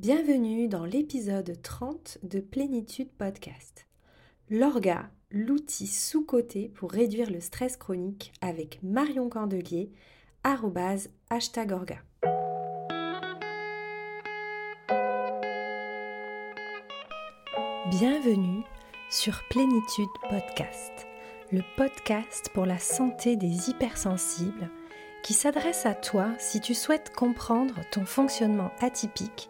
Bienvenue dans l'épisode 30 de Plénitude Podcast. L'orga, l'outil sous-coté pour réduire le stress chronique avec Marion Candelier, hashtag orga. Bienvenue sur Plénitude Podcast, le podcast pour la santé des hypersensibles qui s'adresse à toi si tu souhaites comprendre ton fonctionnement atypique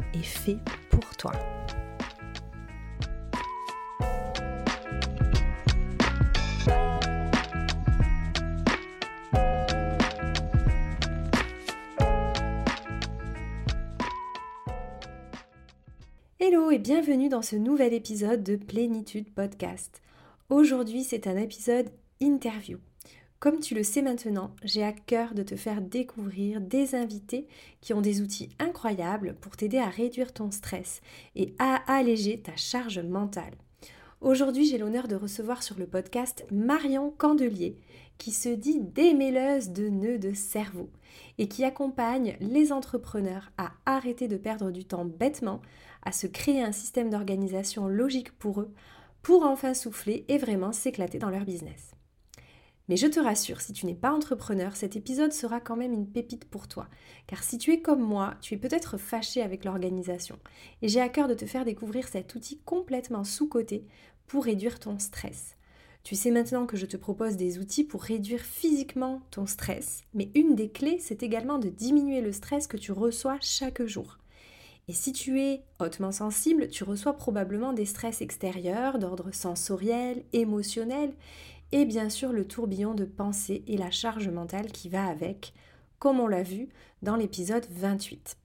est fait pour toi. Hello et bienvenue dans ce nouvel épisode de Plénitude Podcast. Aujourd'hui c'est un épisode interview. Comme tu le sais maintenant, j'ai à cœur de te faire découvrir des invités qui ont des outils incroyables pour t'aider à réduire ton stress et à alléger ta charge mentale. Aujourd'hui, j'ai l'honneur de recevoir sur le podcast Marion Candelier, qui se dit démêleuse de nœuds de cerveau et qui accompagne les entrepreneurs à arrêter de perdre du temps bêtement, à se créer un système d'organisation logique pour eux, pour enfin souffler et vraiment s'éclater dans leur business. Mais je te rassure, si tu n'es pas entrepreneur, cet épisode sera quand même une pépite pour toi. Car si tu es comme moi, tu es peut-être fâché avec l'organisation. Et j'ai à cœur de te faire découvrir cet outil complètement sous-coté pour réduire ton stress. Tu sais maintenant que je te propose des outils pour réduire physiquement ton stress, mais une des clés, c'est également de diminuer le stress que tu reçois chaque jour. Et si tu es hautement sensible, tu reçois probablement des stress extérieurs d'ordre sensoriel, émotionnel, et bien sûr le tourbillon de pensée et la charge mentale qui va avec, comme on l'a vu dans l'épisode 28.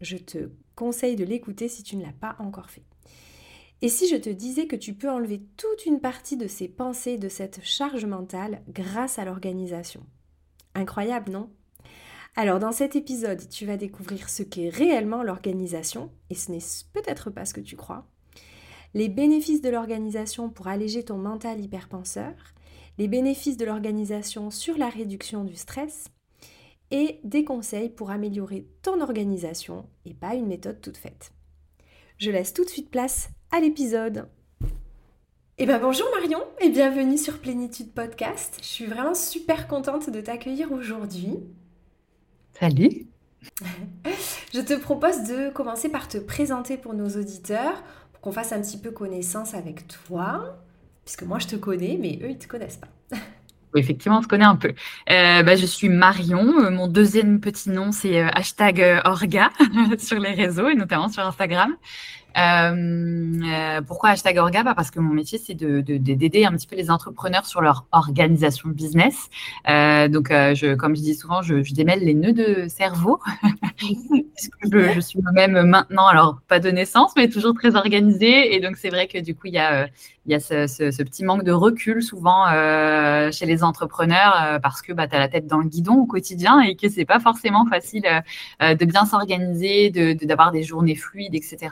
Je te conseille de l'écouter si tu ne l'as pas encore fait. Et si je te disais que tu peux enlever toute une partie de ces pensées, de cette charge mentale grâce à l'organisation Incroyable, non? Alors dans cet épisode, tu vas découvrir ce qu'est réellement l'organisation, et ce n'est peut-être pas ce que tu crois, les bénéfices de l'organisation pour alléger ton mental hyperpenseur, les bénéfices de l'organisation sur la réduction du stress et des conseils pour améliorer ton organisation et pas une méthode toute faite. Je laisse tout de suite place à l'épisode. Eh bien bonjour Marion et bienvenue sur Plénitude Podcast. Je suis vraiment super contente de t'accueillir aujourd'hui. Salut. Je te propose de commencer par te présenter pour nos auditeurs, pour qu'on fasse un petit peu connaissance avec toi puisque moi je te connais, mais eux ils te connaissent pas. Effectivement, on se connaît un peu. Euh, bah, je suis Marion. Euh, mon deuxième petit nom, c'est euh, hashtag Orga sur les réseaux et notamment sur Instagram. Euh, pourquoi hashtag Orga? Bah Parce que mon métier, c'est d'aider de, un petit peu les entrepreneurs sur leur organisation business. Euh, donc, je, comme je dis souvent, je, démêle les nœuds de cerveau. je, suis moi-même maintenant, alors pas de naissance, mais toujours très organisée. Et donc, c'est vrai que du coup, il y a il y a ce, petit manque de recul souvent euh, chez les entrepreneurs euh, parce que bah, tu as la tête dans le guidon au quotidien et que c'est pas forcément facile euh, de bien s'organiser, d'avoir de, des journées fluides, etc.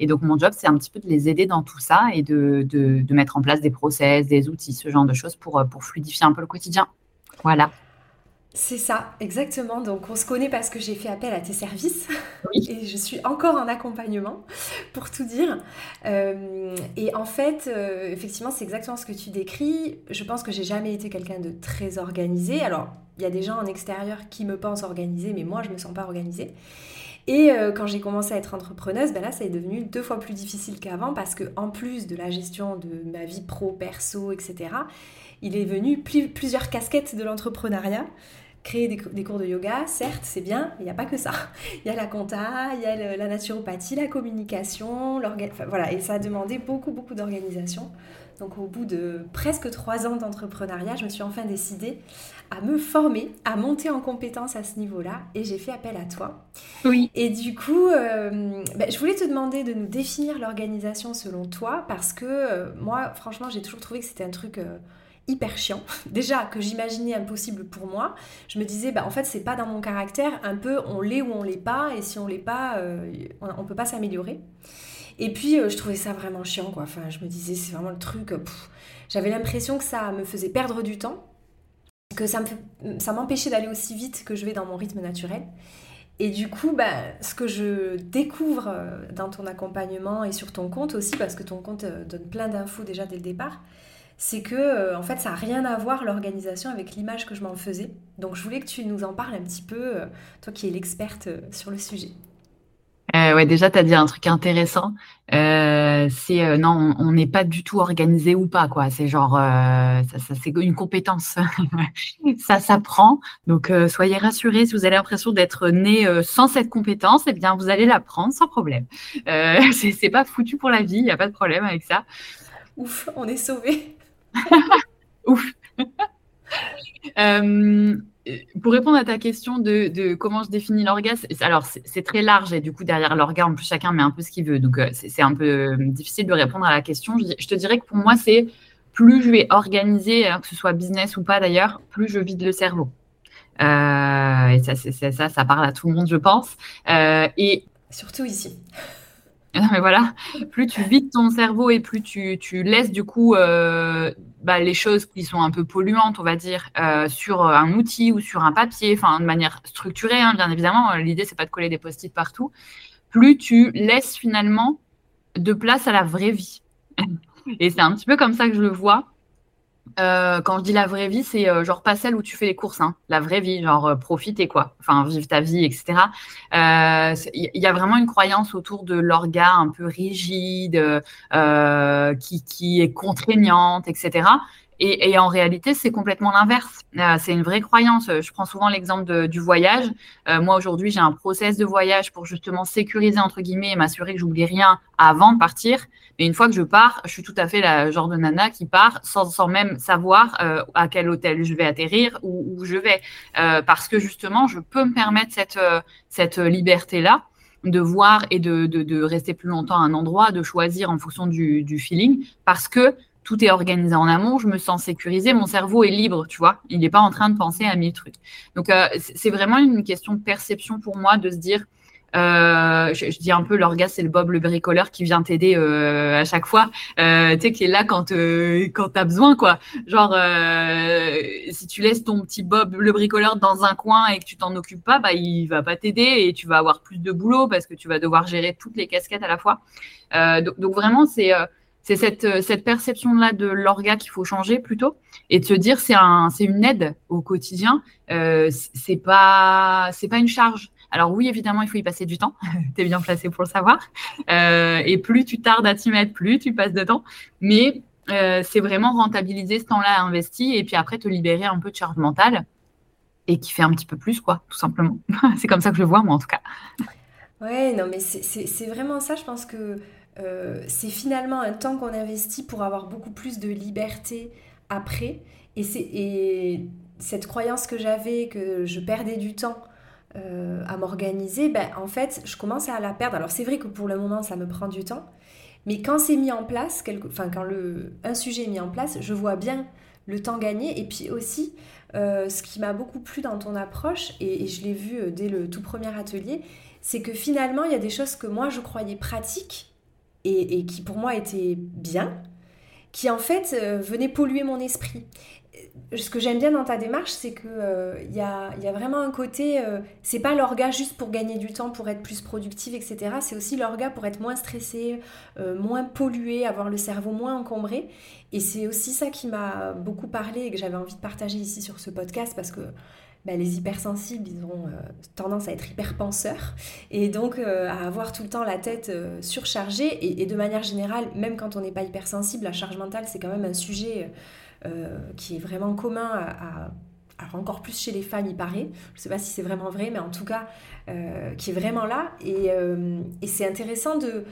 Et donc mon job, c'est un petit peu de les aider dans tout ça et de, de, mettre en place des process, des outils, ce genre de choses pour, pour fluidifier un peu le quotidien. Voilà. C'est ça, exactement. Donc on se connaît parce que j'ai fait appel à tes services et je suis encore en accompagnement pour tout dire. Euh, et en fait, euh, effectivement, c'est exactement ce que tu décris. Je pense que j'ai jamais été quelqu'un de très organisé. Alors, il y a des gens en extérieur qui me pensent organisée, mais moi, je me sens pas organisée. Et euh, quand j'ai commencé à être entrepreneuse, ben là, ça est devenu deux fois plus difficile qu'avant parce que en plus de la gestion de ma vie pro, perso, etc., il est venu plusieurs casquettes de l'entrepreneuriat créer des, cours de yoga, certes, c'est bien, mais il n'y a pas que ça. Il y a la compta, il y a la naturopathie, la communication, voilà, et ça a demandé beaucoup, beaucoup d'organisation. Donc au bout de presque trois ans d'entrepreneuriat, je me suis enfin décidée à me former, à monter en compétence à ce niveau-là, et j'ai fait appel à toi. Oui. Et du coup, euh, ben, je voulais te demander de nous définir l'organisation selon toi, parce que euh, moi, franchement, j'ai toujours trouvé que c'était un truc... Euh, hyper chiant. Déjà que j'imaginais impossible pour moi, je me disais, bah, en fait, c'est pas dans mon caractère, un peu on l'est ou on l'est pas, et si on l'est pas, on, on peut pas s'améliorer. Et puis, je trouvais ça vraiment chiant, quoi. Enfin, je me disais, c'est vraiment le truc. J'avais l'impression que ça me faisait perdre du temps que ça m'empêchait d'aller aussi vite que je vais dans mon rythme naturel. Et du coup, bah, ce que je découvre euh, dans ton accompagnement et sur ton compte aussi, parce que ton compte euh, donne plein d'infos déjà dès le départ, c'est que euh, en fait ça n'a rien à voir l'organisation avec l'image que je m'en faisais. Donc je voulais que tu nous en parles un petit peu, toi qui es l'experte sur le sujet. Euh, ouais, déjà, tu as dit un truc intéressant. Euh, c'est euh, non, on n'est pas du tout organisé ou pas, quoi. C'est genre, euh, ça, ça c'est une compétence. ça s'apprend. Donc, soyez rassurés si vous avez l'impression d'être né sans cette compétence, eh bien, vous allez l'apprendre sans problème. c'est pas foutu pour la vie, il n'y a pas de problème avec ça. Ouf, on est sauvés. Ouf. Euh, pour répondre à ta question de, comment je définis l'orgasme, alors c'est très large et du coup derrière l'orgasme, plus chacun met un peu ce qu'il veut. Donc euh, c'est un peu euh, difficile de répondre à la question. Je, te dirais que pour moi, c'est plus je vais organiser, hein, que ce soit business ou pas d'ailleurs, plus je vide le cerveau. Euh, et ça, ça parle à tout le monde, je pense. et surtout ici. Non, mais voilà, plus tu vides ton cerveau et plus tu, tu laisses du coup euh, bah, les choses qui sont un peu polluantes, on va dire, euh, sur un outil ou sur un papier, enfin de manière structurée, hein, bien évidemment. L'idée, c'est pas de coller des post-it partout. Plus tu laisses finalement de place à la vraie vie. et c'est un petit peu comme ça que je le vois. Euh, quand je dis la vraie vie, c'est euh, genre pas celle où tu fais les courses, hein. la vraie vie, genre euh, profiter quoi, enfin vivre ta vie, etc. Il y, a vraiment une croyance autour de l'orga un peu rigide, qui, qui est contraignante, etc. Et, en réalité, c'est complètement l'inverse. Euh, c'est une vraie croyance. Je prends souvent l'exemple du voyage. Euh, moi, aujourd'hui, j'ai un process de voyage pour justement sécuriser, entre guillemets, et m'assurer que j'oublie rien avant de partir. Mais une fois que je pars, je suis tout à fait la genre de nana qui part sans, sans même savoir euh, à quel hôtel je vais atterrir ou où je vais. parce que justement, je peux me permettre cette, cette liberté-là de voir et de, de, de, rester plus longtemps à un endroit, de choisir en fonction du, du feeling, parce que tout est organisé en amont, je me sens sécurisée, mon cerveau est libre, tu vois, il n'est pas en train de penser à mille trucs. Donc, euh, c'est vraiment une question de perception pour moi de se dire, euh, je, dis un peu l'orgasme, c'est le Bob le bricoleur qui vient t'aider euh, à chaque fois, tu sais, qui est là quand quand t'as besoin, quoi. Genre, si tu laisses ton petit Bob le bricoleur dans un coin et que tu t'en occupes pas, bah il va pas t'aider et tu vas avoir plus de boulot parce que tu vas devoir gérer toutes les casquettes à la fois. donc, donc, vraiment, c'est c'est cette, euh, cette perception-là de l'orga qu'il faut changer plutôt et de se dire c'est c'est une aide au quotidien. Euh, c'est pas, une charge. Alors oui, évidemment, il faut y passer du temps. tu es bien placé pour le savoir. Euh, et plus tu tardes à t'y mettre, plus tu passes de temps. Mais c'est vraiment rentabiliser ce temps-là investi et puis après te libérer un peu de charge mentale et qui fait un petit peu plus, quoi, tout simplement. c'est comme ça que je le vois, moi, en tout cas. Ouais, non, mais c'est vraiment ça. Je pense que euh, c'est finalement un temps qu'on investit pour avoir beaucoup plus de liberté après. Et, et cette croyance que j'avais, que je perdais du temps euh, à m'organiser, ben, en fait, je commence à la perdre. Alors c'est vrai que pour le moment, ça me prend du temps. Mais quand c'est mis en place, enfin quand le, un sujet est mis en place, je vois bien le temps gagné. Et puis aussi, euh, ce qui m'a beaucoup plu dans ton approche, et je l'ai vu dès le tout premier atelier, c'est que finalement, il y a des choses que moi, je croyais pratiques et, qui pour moi était bien, qui en fait euh, venait polluer mon esprit. Ce que j'aime bien dans ta démarche, c'est qu'il euh, y, a, y, a, vraiment un côté, euh, c'est pas l'orga juste pour gagner du temps, pour être plus productive, etc. C'est aussi l'orga pour être moins stressé, moins pollué, avoir le cerveau moins encombré. Et c'est aussi ça qui m'a beaucoup parlé et que j'avais envie de partager ici sur ce podcast parce que bah, les hypersensibles, ils ont euh, tendance à être hyperpenseurs et donc euh, à avoir tout le temps la tête euh, surchargée. Et, de manière générale, même quand on n'est pas hypersensible, la charge mentale, c'est quand même un sujet qui est vraiment commun à, alors encore plus chez les femmes, il paraît. Je ne sais pas si c'est vraiment vrai, mais en tout cas, qui est vraiment là. Et, et c'est intéressant de,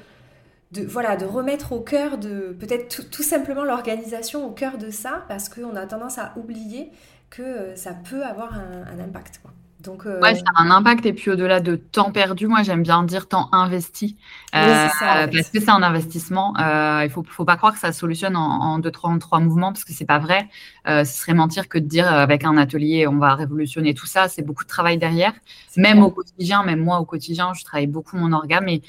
de, voilà, de remettre au cœur de peut-être tout, simplement l'organisation au cœur de ça, parce qu'on a tendance à oublier que euh, ça peut avoir un, impact. Donc, euh, Ouais, ça a un impact. Et puis au-delà de temps perdu, moi j'aime bien dire temps investi. Euh, parce que c'est un investissement. il ne faut, faut pas croire que ça solutionne en, deux, trois, trois mouvements, parce que c'est pas vrai. ce serait mentir que de dire avec un atelier on va révolutionner tout ça. C'est beaucoup de travail derrière. Même au quotidien, même moi au quotidien, je travaille beaucoup mon organe. Mais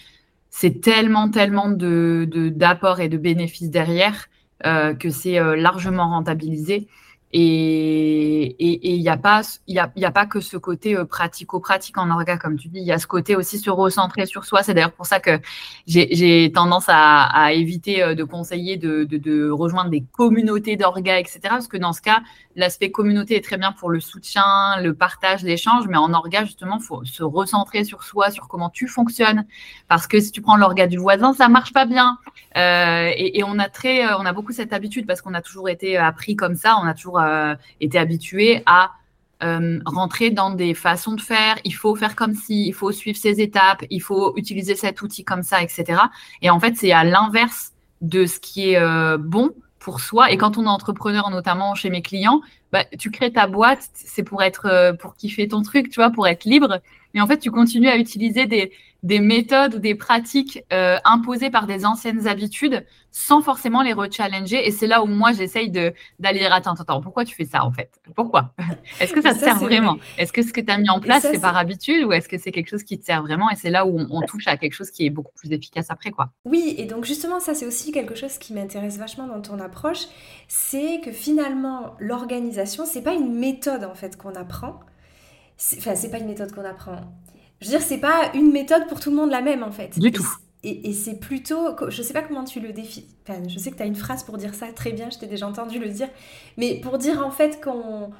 c'est tellement, tellement de, d'apports et de bénéfices derrière que c'est largement rentabilisé. Et il n'y a, pas, y a, a pas que ce côté euh, pratico-pratique en orga, comme tu dis, il y a ce côté aussi se recentrer sur soi. C'est d'ailleurs pour ça que j'ai tendance à, éviter euh, de conseiller de rejoindre des communautés d'orga, etc. Parce que dans ce cas, l'aspect communauté est très bien pour le soutien, le partage, l'échange, mais en orga, justement, il faut se recentrer sur soi, sur comment tu fonctionnes. Parce que si tu prends l'orga du voisin, ça marche pas bien. Euh, et, et, on a très, on a beaucoup cette habitude parce qu'on a toujours été appris comme ça, on a toujours euh, été habitué à euh, rentrer dans des façons de faire, il faut faire comme si, il faut suivre ces étapes, il faut utiliser cet outil comme ça, etc. Et en fait, c'est à l'inverse de ce qui est euh, bon pour soi. Et quand on est entrepreneur, notamment chez mes clients, bah, tu crées ta boîte, c'est pour être, pour kiffer ton truc, tu vois, pour être libre. Mais en fait, tu continues à utiliser des, des méthodes ou des pratiques euh, imposées par des anciennes habitudes sans forcément les rechallenger. Et c'est là où moi, j'essaye d'aller dire, attends, attends, pourquoi tu fais ça en fait? Pourquoi? Est-ce que ça, te sert vraiment? Est-ce que ce que tu as mis en place, c'est par habitude ou est-ce que c'est quelque chose qui te sert vraiment? Et c'est là où on, touche à quelque chose qui est beaucoup plus efficace après. quoi. Oui, et donc justement, ça, c'est aussi quelque chose qui m'intéresse vachement dans ton approche. C'est que finalement, l'organisation, c'est pas une méthode en fait qu'on apprend. Enfin, c'est pas une méthode qu'on apprend je veux dire, c'est pas une méthode pour tout le monde la même en fait. Du tout. Et, c'est plutôt, je sais pas comment tu le définis. Enfin, je sais que tu as une phrase pour dire ça très bien, je t'ai déjà entendu le dire. Mais pour dire en fait qu'on,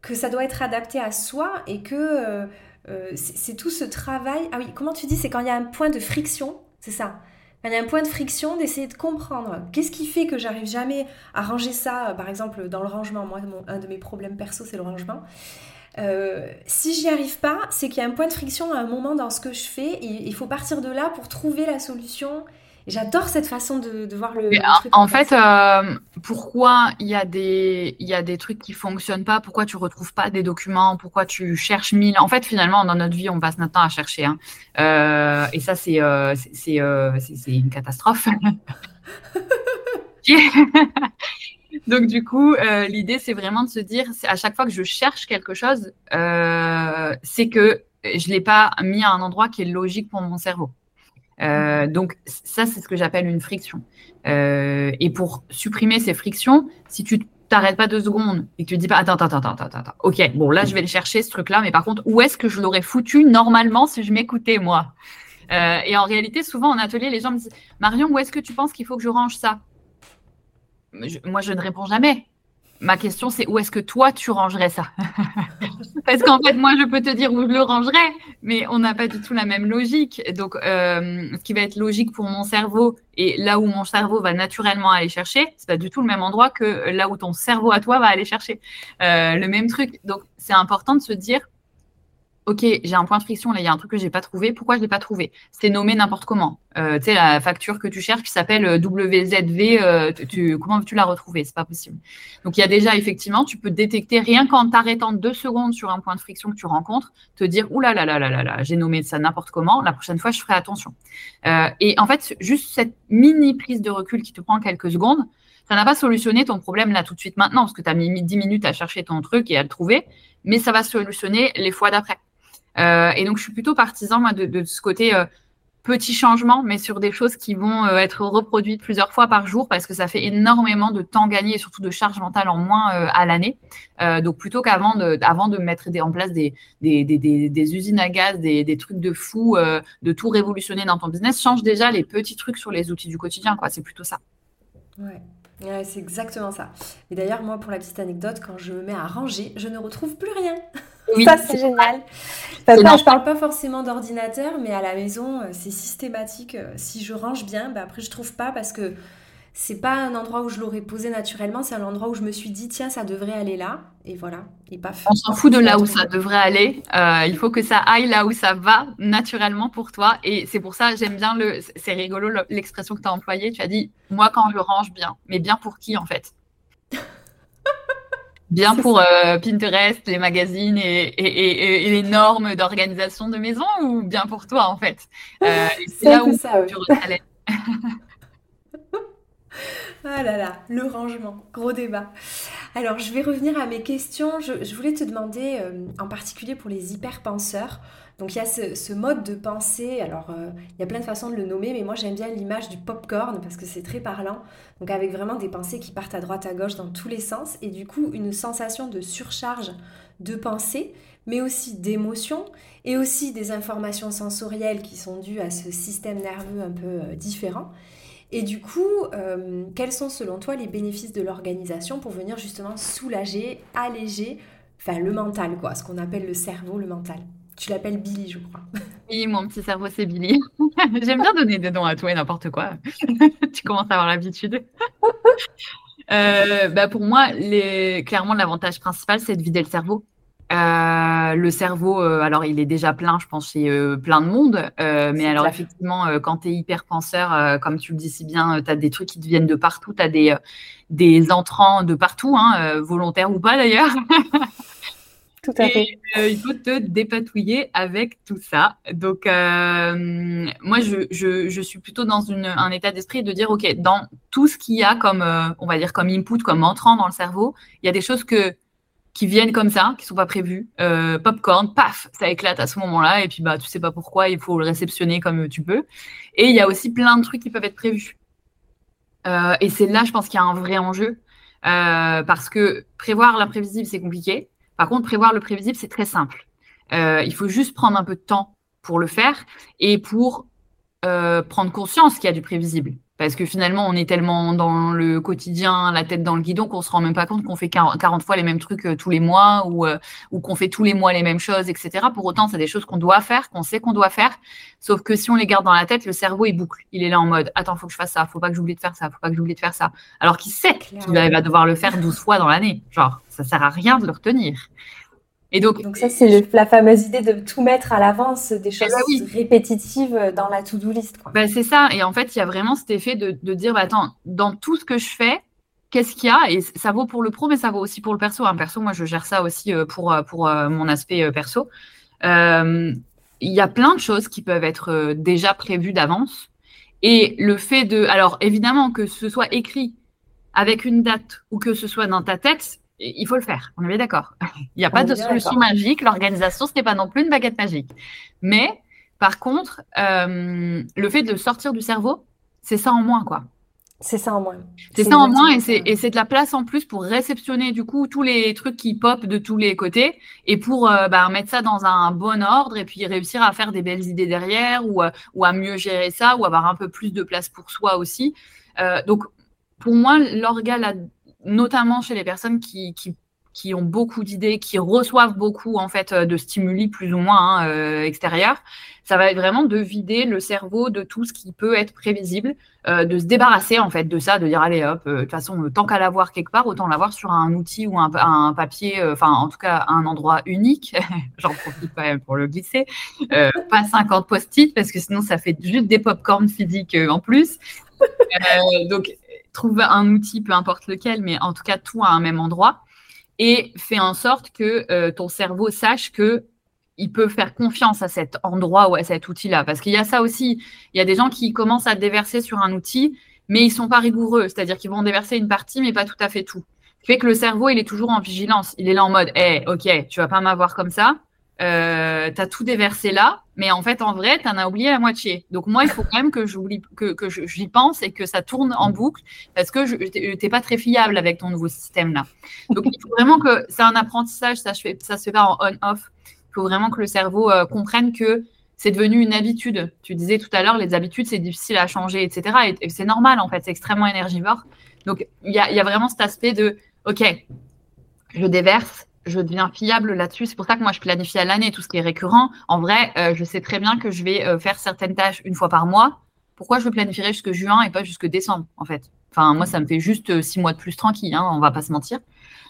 que ça doit être adapté à soi et que euh, euh, c'est tout ce travail. Ah oui, comment tu dis C'est quand il y a un point de friction, c'est ça il y a un point de friction d'essayer de comprendre qu'est-ce qui fait que j'arrive jamais à ranger ça, par exemple dans le rangement? Moi, un de mes problèmes perso, c'est le rangement. Euh, si j'y arrive pas, c'est qu'il y a un point de friction à un moment dans ce que je fais et il faut partir de là pour trouver la solution. J'adore cette façon de, voir le, truc. En, fait, euh, pourquoi il y, a des, y a des trucs qui fonctionnent pas? Pourquoi tu retrouves pas des documents? Pourquoi tu cherches mille? En fait, finalement, dans notre vie, on passe notre temps à chercher. Hein. Euh, et ça, c'est c'est une catastrophe. Donc du coup, euh, l'idée c'est vraiment de se dire, à chaque fois que je cherche quelque chose, euh, c'est que je l'ai pas mis à un endroit qui est logique pour mon cerveau. Euh, donc ça, c'est ce que j'appelle une friction. et pour supprimer ces frictions, si tu t'arrêtes pas deux secondes et que tu te dis pas attends attends attends attends attends ok bon là je vais le chercher ce truc là mais par contre où est-ce que je l'aurais foutu normalement si je m'écoutais moi? Et en réalité souvent en atelier les gens me disent Marion où est-ce que tu penses qu'il faut que je range ça? Moi, je ne réponds jamais. Ma question, c'est où est-ce que toi, tu rangerais ça? Parce qu'en fait, moi, je peux te dire où je le rangerais, mais on n'a pas du tout la même logique. Donc, euh, ce qui va être logique pour mon cerveau et là où mon cerveau va naturellement aller chercher, c'est pas du tout le même endroit que là où ton cerveau à toi va aller chercher euh, le même truc. Donc, c'est important de se dire Ok, j'ai un point de friction, là, il y a un truc que j'ai pas trouvé. Pourquoi je l'ai pas trouvé? C'est nommé n'importe comment. Euh, tu sais, la facture que tu cherches qui s'appelle euh, WZV, euh, tu, comment veux-tu la retrouver? C'est pas possible. Donc, il y a déjà, effectivement, tu peux détecter, rien qu'en t'arrêtant deux secondes sur un point de friction que tu rencontres, te dire, ouh là là là là là là, j'ai nommé ça n'importe comment, la prochaine fois, je ferai attention. et en fait, juste cette mini prise de recul qui te prend quelques secondes, ça n'a pas solutionné ton problème là tout de suite maintenant, parce que tu as mis 10 minutes à chercher ton truc et à le trouver, mais ça va solutionner les fois d'après. Euh, et donc, je suis plutôt partisan moi, de, ce côté euh, petit changement, mais sur des choses qui vont euh, être reproduites plusieurs fois par jour parce que ça fait énormément de temps gagné et surtout de charge mentale en moins à l'année. donc plutôt qu'avant de, mettre en place des, usines à gaz, des, trucs de fou, de tout révolutionner dans ton business, change déjà les petits trucs sur les outils du quotidien. C'est plutôt ça. Ouais. Ouais, c'est exactement ça. Et d'ailleurs, moi, pour la petite anecdote, quand je me mets à ranger, je ne retrouve plus rien. Oui, ça, c'est génial. Je je parle pas forcément d'ordinateur, mais à la maison, euh, c'est systématique. Euh, si je range bien, bah après, je trouve pas parce que c'est pas un endroit où je l'aurais posé naturellement, c'est un endroit où je me suis dit, tiens, ça devrait aller là. Et voilà, et paf. On s'en fout de là où ça devrait aller. Euh, il faut que ça aille là où ça va naturellement pour toi. Et c'est pour ça, j'aime bien le. C'est rigolo l'expression que tu as employée. Tu as dit, moi, quand je range bien. Mais bien pour qui, en fait? Bien pour euh, Pinterest, les magazines et, les normes d'organisation de maison ou bien pour toi, en fait? Euh, C'est là où ça, tu Ah là là, le rangement, gros débat. Alors, je vais revenir à mes questions. Je, voulais te demander, euh, en particulier pour les hyperpenseurs, donc il y a ce, mode de pensée, alors euh, il y a plein de façons de le nommer, mais moi j'aime bien l'image du popcorn parce que c'est très parlant. Donc avec vraiment des pensées qui partent à droite, à gauche, dans tous les sens, et du coup une sensation de surcharge de pensée, mais aussi d'émotions, et aussi des informations sensorielles qui sont dues à ce système nerveux un peu euh, différent. Et du coup, euh, quels sont selon toi les bénéfices de l'organisation pour venir justement soulager, alléger, enfin le mental, quoi, ce qu'on appelle le cerveau, le mental? Tu l'appelles Billy, je crois. Oui, mon petit cerveau, c'est Billy. J'aime bien donner des noms à tout et n'importe quoi. tu commences à avoir l'habitude. Euh, bah pour moi, clairement, l'avantage principal, c'est de vider le cerveau. Euh, le cerveau, euh, alors il est déjà plein, je pense, chez plein de monde. mais alors, effectivement, quand tu es hyper penseur, comme tu le dis si bien, tu as des trucs qui te viennent de partout, tu as des, des entrants de partout, hein, volontaires ou pas d'ailleurs. Tout à fait. Euh, il faut te dépatouiller avec tout ça. Donc, euh, moi, je, je, je, suis plutôt dans une, un état d'esprit de dire, OK, dans tout ce qu'il y a comme, euh, on va dire, comme input, comme entrant dans le cerveau, il y a des choses que, qui viennent comme ça, qui sont pas prévues. popcorn, paf, ça éclate à ce moment-là. Et puis, bah, tu sais pas pourquoi, il faut le réceptionner comme tu peux. Et il y a aussi plein de trucs qui peuvent être prévus. et c'est là, je pense qu'il y a un vrai enjeu. parce que prévoir l'imprévisible, c'est compliqué. Par contre, prévoir le prévisible, c'est très simple. Euh, il faut juste prendre un peu de temps pour le faire et pour euh, prendre conscience qu'il y a du prévisible. Parce que finalement, on est tellement dans le quotidien, la tête dans le guidon, qu'on se rend même pas compte qu'on fait 40 fois les mêmes trucs euh, tous les mois ou, ou qu'on fait tous les mois les mêmes choses, etc. Pour autant, c'est des choses qu'on doit faire, qu'on sait qu'on doit faire. Sauf que si on les garde dans la tête, le cerveau, il boucle. Il est là en mode, attends, faut que je fasse ça, faut pas que j'oublie de faire ça, faut pas que j'oublie de faire ça. Alors qu'il sait qu'il va devoir le faire 12 fois dans l'année. Genre, ça sert à rien de le retenir. Et donc, donc ça, c'est la fameuse idée de tout mettre à l'avance, des eh choses ben répétitives dans la to-do list. Ben, c'est ça. Et en fait, il y a vraiment cet effet de, dire, bah, attends, dans tout ce que je fais, qu'est-ce qu'il y a? Et ça vaut pour le pro, mais ça vaut aussi pour le perso. Un perso, moi, je gère ça aussi euh, pour, euh, pour euh, mon aspect perso. Il y a plein de choses qui peuvent être déjà prévues d'avance. Et le fait de... Alors, évidemment, que ce soit écrit avec une date ou que ce soit dans ta tête, il faut le faire. On est d'accord. Il n'y a pas de solution magique. L'organisation, ce n'est pas non plus une baguette magique. Mais par contre, euh, le fait de sortir du cerveau, c'est ça en moins, quoi. C'est ça en moins. C'est ça en moins et c'est de la place en plus pour réceptionner du coup tous les trucs qui pop de tous les côtés et pour euh, bah, mettre ça dans un bon ordre et puis réussir à faire des belles idées derrière ou, euh, ou à mieux gérer ça ou avoir un peu plus de place pour soi aussi. donc pour moi, l'organe notamment chez les personnes qui, qui, qui ont beaucoup d'idées, qui reçoivent beaucoup en fait de stimuli plus ou moins hein, euh, extérieurs, ça va être vraiment de vider le cerveau de tout ce qui peut être prévisible, euh, de se débarrasser en fait de ça, de dire allez hop, euh, de toute façon tant qu'à l'avoir quelque part, autant l'avoir sur un outil ou un, un papier, enfin en tout cas un endroit unique. J'en profite quand même pour le glisser, pas 50 post-it parce que sinon ça fait juste des pop-corn physiques en plus. donc trouve un outil, peu importe lequel, mais en tout cas tout à un même endroit, et fais en sorte que euh, ton cerveau sache que il peut faire confiance à cet endroit ou à cet outil-là. Parce qu'il y a ça aussi, il y a des gens qui commencent à déverser sur un outil, mais ils sont pas rigoureux, c'est-à-dire qu'ils vont déverser une partie, mais pas tout à fait tout. Ce qui fait que le cerveau, il est toujours en vigilance. Il est là en mode, hé, ok, tu vas pas m'avoir comme ça euh, tu as tout déversé là, mais en fait, en vrai, tu en as oublié la moitié. Donc, moi, il faut quand même que j'oublie, que, que j'y pense et que ça tourne en boucle parce que tu n'es pas très fiable avec ton nouveau système-là. Donc, il faut vraiment que c'est un apprentissage, ça, ça se fait pas en on-off. Il faut vraiment que le cerveau euh, comprenne que c'est devenu une habitude. Tu disais tout à l'heure, les habitudes, c'est difficile à changer, etc. Et, c'est normal, en fait, c'est extrêmement énergivore. Donc, il y a vraiment cet aspect de, OK, je déverse, je deviens fiable là-dessus. C'est pour ça que moi, je planifie à l'année tout ce qui est récurrent. En vrai, euh, je sais très bien que je vais euh, faire certaines tâches une fois par mois pourquoi je planifierais jusque juin et pas jusque décembre, en fait? Enfin, moi, ça me fait juste euh, six mois de plus tranquille, hein, on va pas se mentir.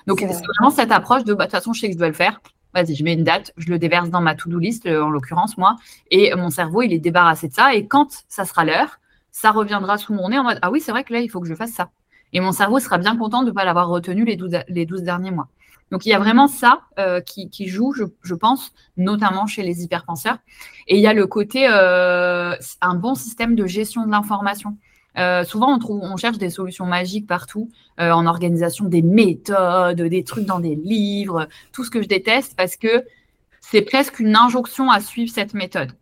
Donc, c'est vraiment cette approche de, bah, de toute façon, je sais que je dois le faire. Vas-y, je mets une date, je le déverse dans ma to-do list, en l'occurrence, moi. Et mon cerveau, il est débarrassé de ça. Et quand ça sera l'heure, ça reviendra sous mon nez en mode Ah oui, c'est vrai que là, il faut que je fasse ça. Et mon cerveau sera bien content de ne pas l'avoir retenu les 12, les 12 derniers mois. Donc il y a vraiment ça euh, qui, joue, je, pense, notamment chez les hyperpenseurs. Et il y a le côté euh, un bon système de gestion de l'information. Euh, souvent, on, trouve, on cherche des solutions magiques partout, en organisation, des méthodes, des trucs dans des livres, tout ce que je déteste parce que c'est presque une injonction à suivre cette méthode.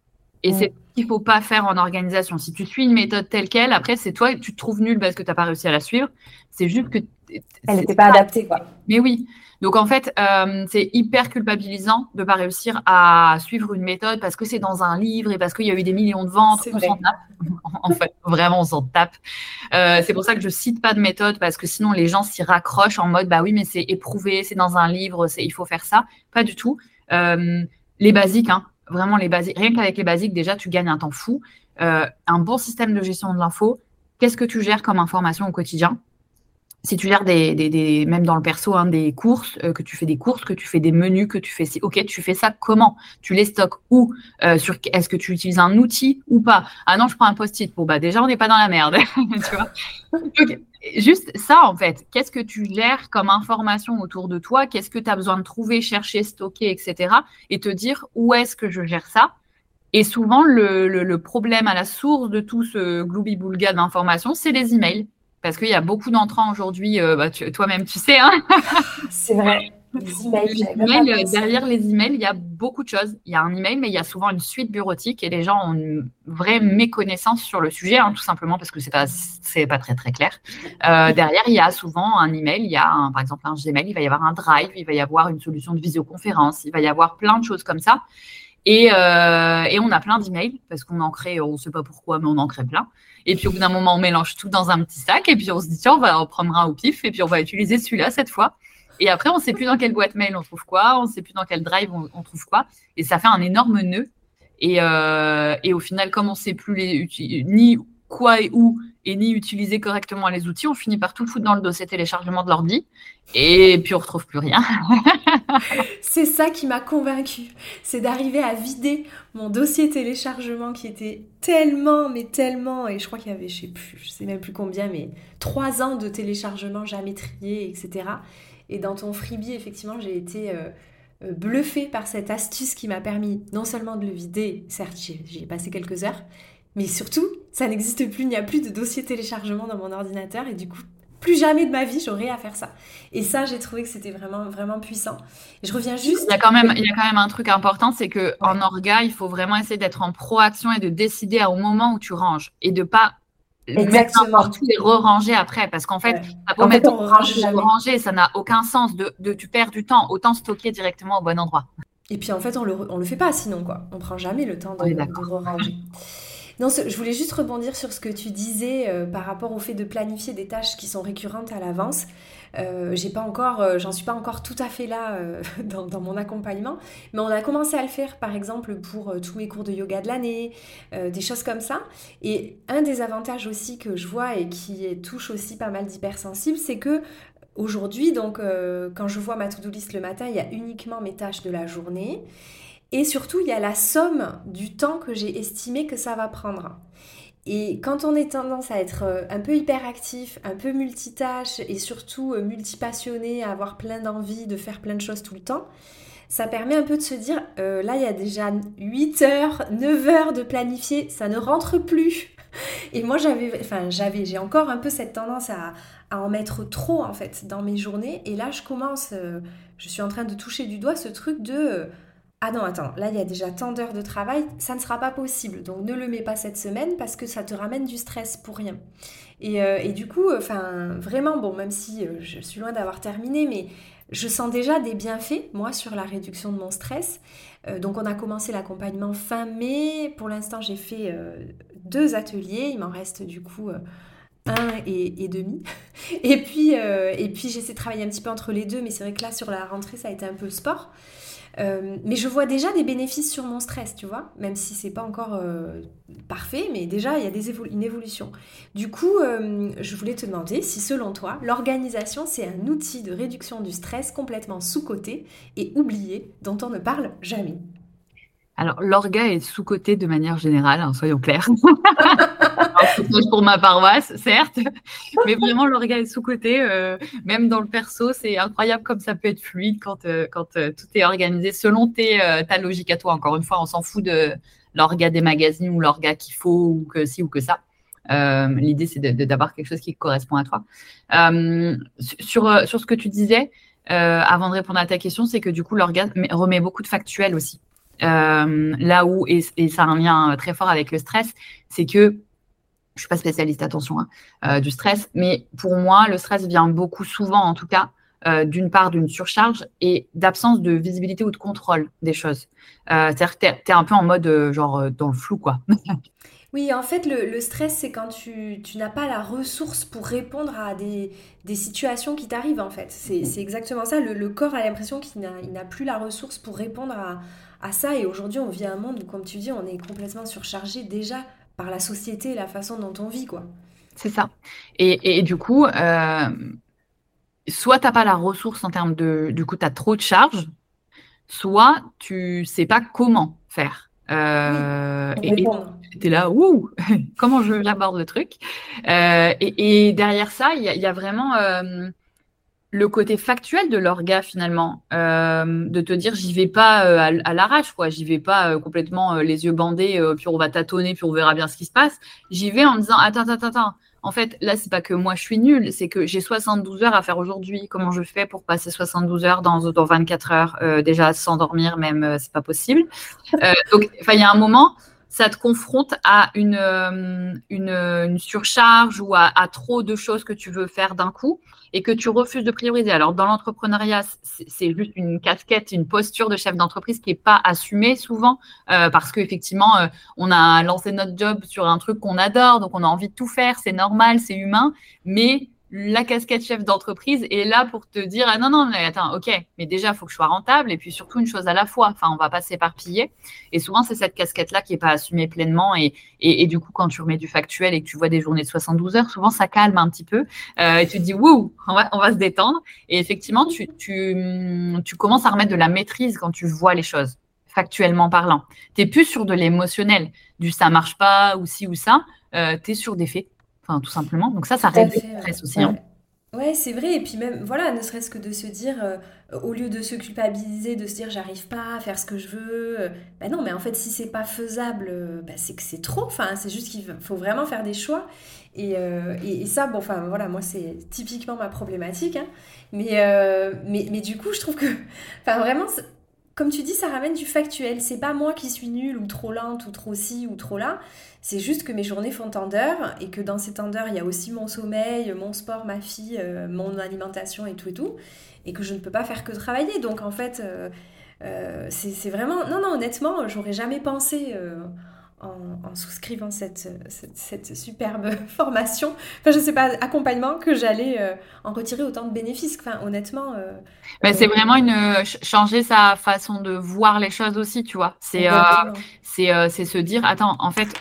Et c'est ce qu'il ne faut pas faire en organisation. Si tu suis une méthode telle qu'elle, après, c'est toi, tu te trouves nul parce que tu n'as pas réussi à la suivre. C'est juste que. Elle n'était pas adaptée, quoi. Mais oui. Donc en fait, euh, c'est hyper culpabilisant de ne pas réussir à suivre une méthode parce que c'est dans un livre et parce qu'il y a eu des millions de ventes. On s'en tape. en fait, vraiment, on s'en tape. Euh, c'est pour ça que je cite pas de méthode parce que sinon les gens s'y raccrochent en mode bah oui, mais c'est éprouvé, c'est dans un livre, c'est il faut faire ça. Pas du tout. Euh, les basiques, hein, vraiment les basiques. Rien qu'avec les basiques, déjà, tu gagnes un temps fou. un bon système de gestion de l'info. Qu'est-ce que tu gères comme information au quotidien? Si tu gères des, des, même dans le perso, hein, des courses, euh, que tu fais des courses, que tu fais des menus, que tu fais, ok, tu fais ça comment? Tu les stockes où? Euh, Est-ce que tu utilises un outil ou pas? Ah non, je prends un post-it. Bon, bah déjà, on n'est pas dans la merde. juste ça, en fait. Qu'est-ce que tu gères comme information autour de toi? Qu'est-ce que tu as besoin de trouver, chercher, stocker, etc. Et te dire où est-ce que je gère ça? Et souvent, le, problème à la source de tout ce gloubi-boulga d'informations, c'est les emails. Parce qu'il y a beaucoup d'entrants aujourd'hui, euh, bah, toi-même tu sais. Hein c'est vrai. Les emails, euh, derrière les emails, il y a beaucoup de choses. Il y a un email, mais il y a souvent une suite bureautique et les gens ont une vraie méconnaissance sur le sujet, hein, tout simplement parce que c'est pas pas très très clair. Euh, derrière, il y a souvent un email, il y a par exemple un Gmail, il va y avoir un Drive, il va y avoir une solution de visioconférence, il va y avoir plein de choses comme ça. Et, et on a plein d'emails parce qu'on en crée, on ne sait pas pourquoi, mais on en crée plein. Et puis au bout d'un moment, on mélange tout dans un petit sac et puis on se dit, tiens, on va en prendre un au pif et puis on va utiliser celui-là cette fois. Et après, on ne sait plus dans quelle boîte mail on trouve quoi, on ne sait plus dans quel drive on, trouve quoi. Et ça fait un énorme nœud. Et, euh, au final, comme on ne sait plus ni quoi et où et ni utiliser correctement les outils, on finit par tout foutre dans le dossier téléchargement de l'ordi et puis on retrouve plus rien. c'est ça qui m'a convaincue, c'est d'arriver à vider mon dossier téléchargement qui était tellement, mais tellement, et je crois qu'il y avait, je sais plus, je sais même plus combien, mais trois ans de téléchargement jamais trié, etc. Et dans ton freebie, effectivement, j'ai été euh, euh, bluffée par cette astuce qui m'a permis non seulement de le vider, certes j'y ai passé quelques heures, mais surtout, ça n'existe plus, il n'y a plus de dossier téléchargement dans mon ordinateur et du coup, plus jamais de ma vie j'aurais à faire ça. Et ça, j'ai trouvé que c'était vraiment vraiment puissant. je reviens juste. Il y a quand même, il y a quand même un truc important, c'est que en orga, il faut vraiment essayer d'être en proaction et de décider au moment où tu ranges et de pas n'importe où et re-ranger après. Parce qu'en fait, ça peut mettre ranger, ça n'a aucun sens. De, de, tu perds du temps, autant stocker directement au bon endroit. Et puis en fait, on le, on le fait pas sinon quoi. On prend jamais le temps de, de re-ranger. Non, je voulais juste rebondir sur ce que tu disais euh, par rapport au fait de planifier des tâches qui sont récurrentes à l'avance. Euh, euh, j'en suis pas encore tout à fait là dans, dans, mon accompagnement, mais on a commencé à le faire par exemple pour tous mes cours de yoga de l'année, des choses comme ça. Et un des avantages aussi que je vois et qui touche aussi pas mal d'hypersensibles, c'est que aujourd'hui, donc quand je vois ma to-do list le matin, il y a uniquement mes tâches de la journée. Et surtout, il y a la somme du temps que j'ai estimé que ça va prendre. Et quand on est tendance à être euh, un peu hyperactif, un peu multitâche et surtout euh, multipassionné, à avoir plein d'envie de faire plein de choses tout le temps, ça permet un peu de se dire, euh, là il y a déjà 8 heures, 9 heures de planifier, ça ne rentre plus. Et moi j'avais, enfin j'avais, j'ai encore un peu cette tendance à, en mettre trop en fait dans mes journées. Et là je commence, je suis en train de toucher du doigt ce truc de ah non, attends, là il y a déjà tant d'heures de travail, ça ne sera pas possible. Donc ne le mets pas cette semaine parce que ça te ramène du stress pour rien. Et, euh, du coup, enfin, vraiment, bon, même si euh, je suis loin d'avoir terminé, mais je sens déjà des bienfaits, moi, sur la réduction de mon stress. Euh, donc on a commencé l'accompagnement fin mai. Pour l'instant, j'ai fait deux ateliers. Il m'en reste du coup un et, et, demi. et puis, et puis j'essaie de travailler un petit peu entre les deux, mais c'est vrai que là, sur la rentrée, ça a été un peu sport. Euh, mais je vois déjà des bénéfices sur mon stress, tu vois, même si c'est pas encore euh, parfait, mais déjà il y a des une évolution. Du coup, euh, je voulais te demander si selon toi, l'organisation c'est un outil de réduction du stress complètement sous-coté et oublié, dont on ne parle jamais. Alors, l'orga est sous-coté de manière générale, hein, soyons clairs. pour ma paroisse, certes, mais vraiment l'orga est sous-côté. Euh, même dans le perso, c'est incroyable comme ça peut être fluide quand, euh, quand euh, tout est organisé selon tes, ta logique à toi. Encore une fois, on s'en fout de l'orga des magazines ou l'orga qu'il faut ou que ci ou que ça. L'idée, c'est d'avoir quelque chose qui correspond à toi. sur, sur ce que tu disais, avant de répondre à ta question, c'est que du coup, l'orga remet beaucoup de factuels aussi. là où, et, et, ça a un lien très fort avec le stress, c'est que je suis pas spécialiste, attention, hein, euh, du stress, mais pour moi, le stress vient beaucoup souvent, en tout cas, euh, d'une part d'une surcharge et d'absence de visibilité ou de contrôle des choses. Euh, c'est-à-dire que tu es, un peu en mode, genre, dans le flou, quoi. oui, en fait, le, stress, c'est quand tu, n'as pas la ressource pour répondre à des, situations qui t'arrivent, en fait. C'est exactement ça. Le, corps a l'impression qu'il n'a plus la ressource pour répondre à, à ça. Et aujourd'hui, on vit un monde où, comme tu dis, on est complètement surchargé déjà par la société, la façon dont on vit, quoi. C'est ça. Et, du coup, euh, soit tu n'as pas la ressource en termes de, du coup, tu as trop de charges, soit tu sais pas comment faire. Euh, et tu es là, ouh, comment je l'aborde le truc? Euh, et, derrière ça, il y, a vraiment le côté factuel de l'orga finalement, euh, de te dire j'y vais pas euh, à, l'arrache quoi, j'y vais pas euh, complètement les yeux bandés, puis on va tâtonner, puis on verra bien ce qui se passe. J'y vais en me disant attends attends attends, en fait là c'est pas que moi je suis nulle, c'est que j'ai 72 heures à faire aujourd'hui. Comment je fais pour passer 72 heures dans, dans 24 heures déjà sans dormir même c'est pas possible. donc enfin il y a un moment ça te confronte à une, une, surcharge ou à, à, trop de choses que tu veux faire d'un coup et que tu refuses de prioriser. Alors, dans l'entrepreneuriat, c'est juste une casquette, une posture de chef d'entreprise qui n'est pas assumée souvent euh, parce qu'effectivement, euh, on a lancé notre job sur un truc qu'on adore, donc on a envie de tout faire, c'est normal, c'est humain, mais la casquette chef d'entreprise est là pour te dire ah non non mais attends ok mais déjà faut que je sois rentable et puis surtout une chose à la fois. Enfin on va pas s'éparpiller. Et souvent c'est cette casquette là qui est pas assumée pleinement. Et, et, du coup quand tu remets du factuel et que tu vois des journées de 72 heures souvent ça calme un petit peu. Euh, et tu te dis wouh on va, on va se détendre. Et effectivement tu, tu, tu commences à remettre de la maîtrise quand tu vois les choses factuellement parlant. Tu plus sur de l'émotionnel du ça marche pas ou ci ou ça. Euh, tu es sur des faits tout simplement. Donc ça, ça réduit le stress aussi. Hein. Ouais. c'est vrai. Et puis même, voilà, ne serait-ce que de se dire, euh, au lieu de se culpabiliser, de se dire j'arrive pas à faire ce que je veux, euh, bah non, mais en fait, si c'est pas faisable, euh, bah, c'est que c'est trop. Enfin, c'est juste qu'il faut vraiment faire des choix. Et, et, ça, bon, enfin voilà, moi c'est typiquement ma problématique. Hein. Mais, mais, mais du coup, je trouve que, enfin vraiment, comme tu dis, ça ramène du factuel. C'est pas moi qui suis nulle ou trop lente ou trop ci ou trop là. C'est juste que mes journées font tant d'heures et que dans ces temps d'heures, il y a aussi mon sommeil, mon sport, ma fille, euh, mon alimentation et tout et tout. Et que je ne peux pas faire que travailler. Donc en fait, euh, euh, c'est vraiment... Non, non, honnêtement, j'aurais jamais pensé en, souscrivant cette, cette, superbe formation, enfin je sais pas, accompagnement, que j'allais euh, en retirer autant de bénéfices. Enfin honnêtement. Euh, Mais c'est vraiment une changer sa façon de voir les choses aussi, tu vois. C'est c'est se dire, attends, en fait,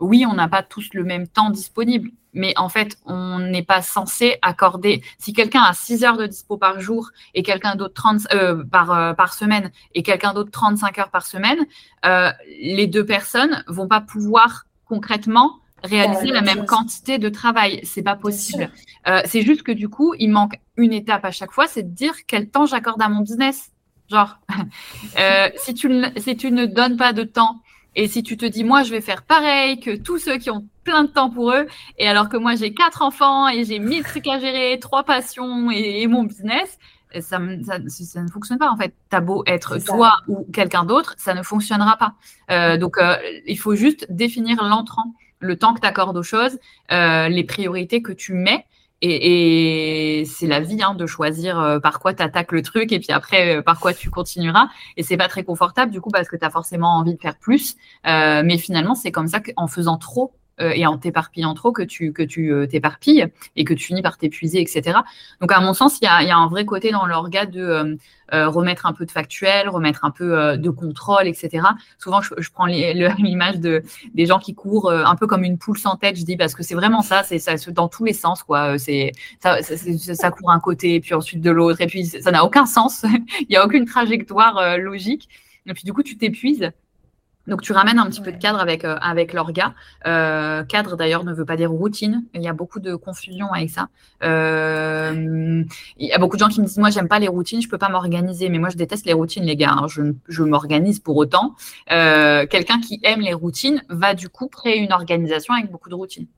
oui, on n'a pas tous le même temps disponible mais en fait, on n'est pas censé accorder. Si quelqu'un a 6 heures de dispo par jour et quelqu'un d'autre 30 euh, par, euh, par semaine et quelqu'un d'autre 35 heures par semaine, euh, les deux personnes vont pas pouvoir concrètement réaliser la même chose. de travail. C'est pas possible. Euh, c'est juste que du coup, il manque une étape à chaque fois, c'est de dire quel temps j'accorde à mon business. Genre, euh, si, tu, si tu ne donnes pas de temps et si tu te dis, moi, je vais faire pareil que tous ceux qui ont plein de temps pour eux, et alors que moi, j'ai quatre enfants et j'ai mille trucs à gérer, trois passions et, mon business, ça, ça, ça, ne fonctionne pas en fait. T'as beau être toi ou quelqu'un d'autre, ça ne fonctionnera pas. Euh, donc, euh, il faut juste définir l'entrant, le temps que tu accordes aux choses, euh, les priorités que tu mets et, c'est la vie hein, de choisir par quoi tu attaques le truc et puis après par quoi tu continueras. Et c'est pas très confortable du coup parce que tu as forcément envie de faire plus. Mais finalement, c'est comme ça qu'en faisant trop, et en t'éparpillant trop que tu que tu t'éparpilles et que tu finis par t'épuiser, etc. Donc à mon sens, il y a, un vrai côté dans l'orga de euh, remettre un peu de factuel, remettre un peu euh, de contrôle, etc. Souvent, je, prends l'image de, des gens qui courent euh, un peu comme une poule sans tête, je dis, parce que c'est vraiment ça, c'est ça dans tous les sens, quoi. C'est ça, ça, court un côté, puis ensuite de l'autre, et puis ça n'a aucun sens. Il n'y a aucune trajectoire logique. Et puis du coup, tu t'épuises. Donc tu ramènes un petit peu de cadre avec, euh, avec l'orga. Euh, cadre d'ailleurs ne veut pas dire routine. Il y a beaucoup de confusion avec ça. Euh, il y a beaucoup de gens qui me disent moi j'aime pas les routines, je peux pas m'organiser. Mais moi je déteste les routines les gars. Hein. Je, je m'organise pour autant. Quelqu'un qui aime les routines va du coup créer une organisation avec beaucoup de routines.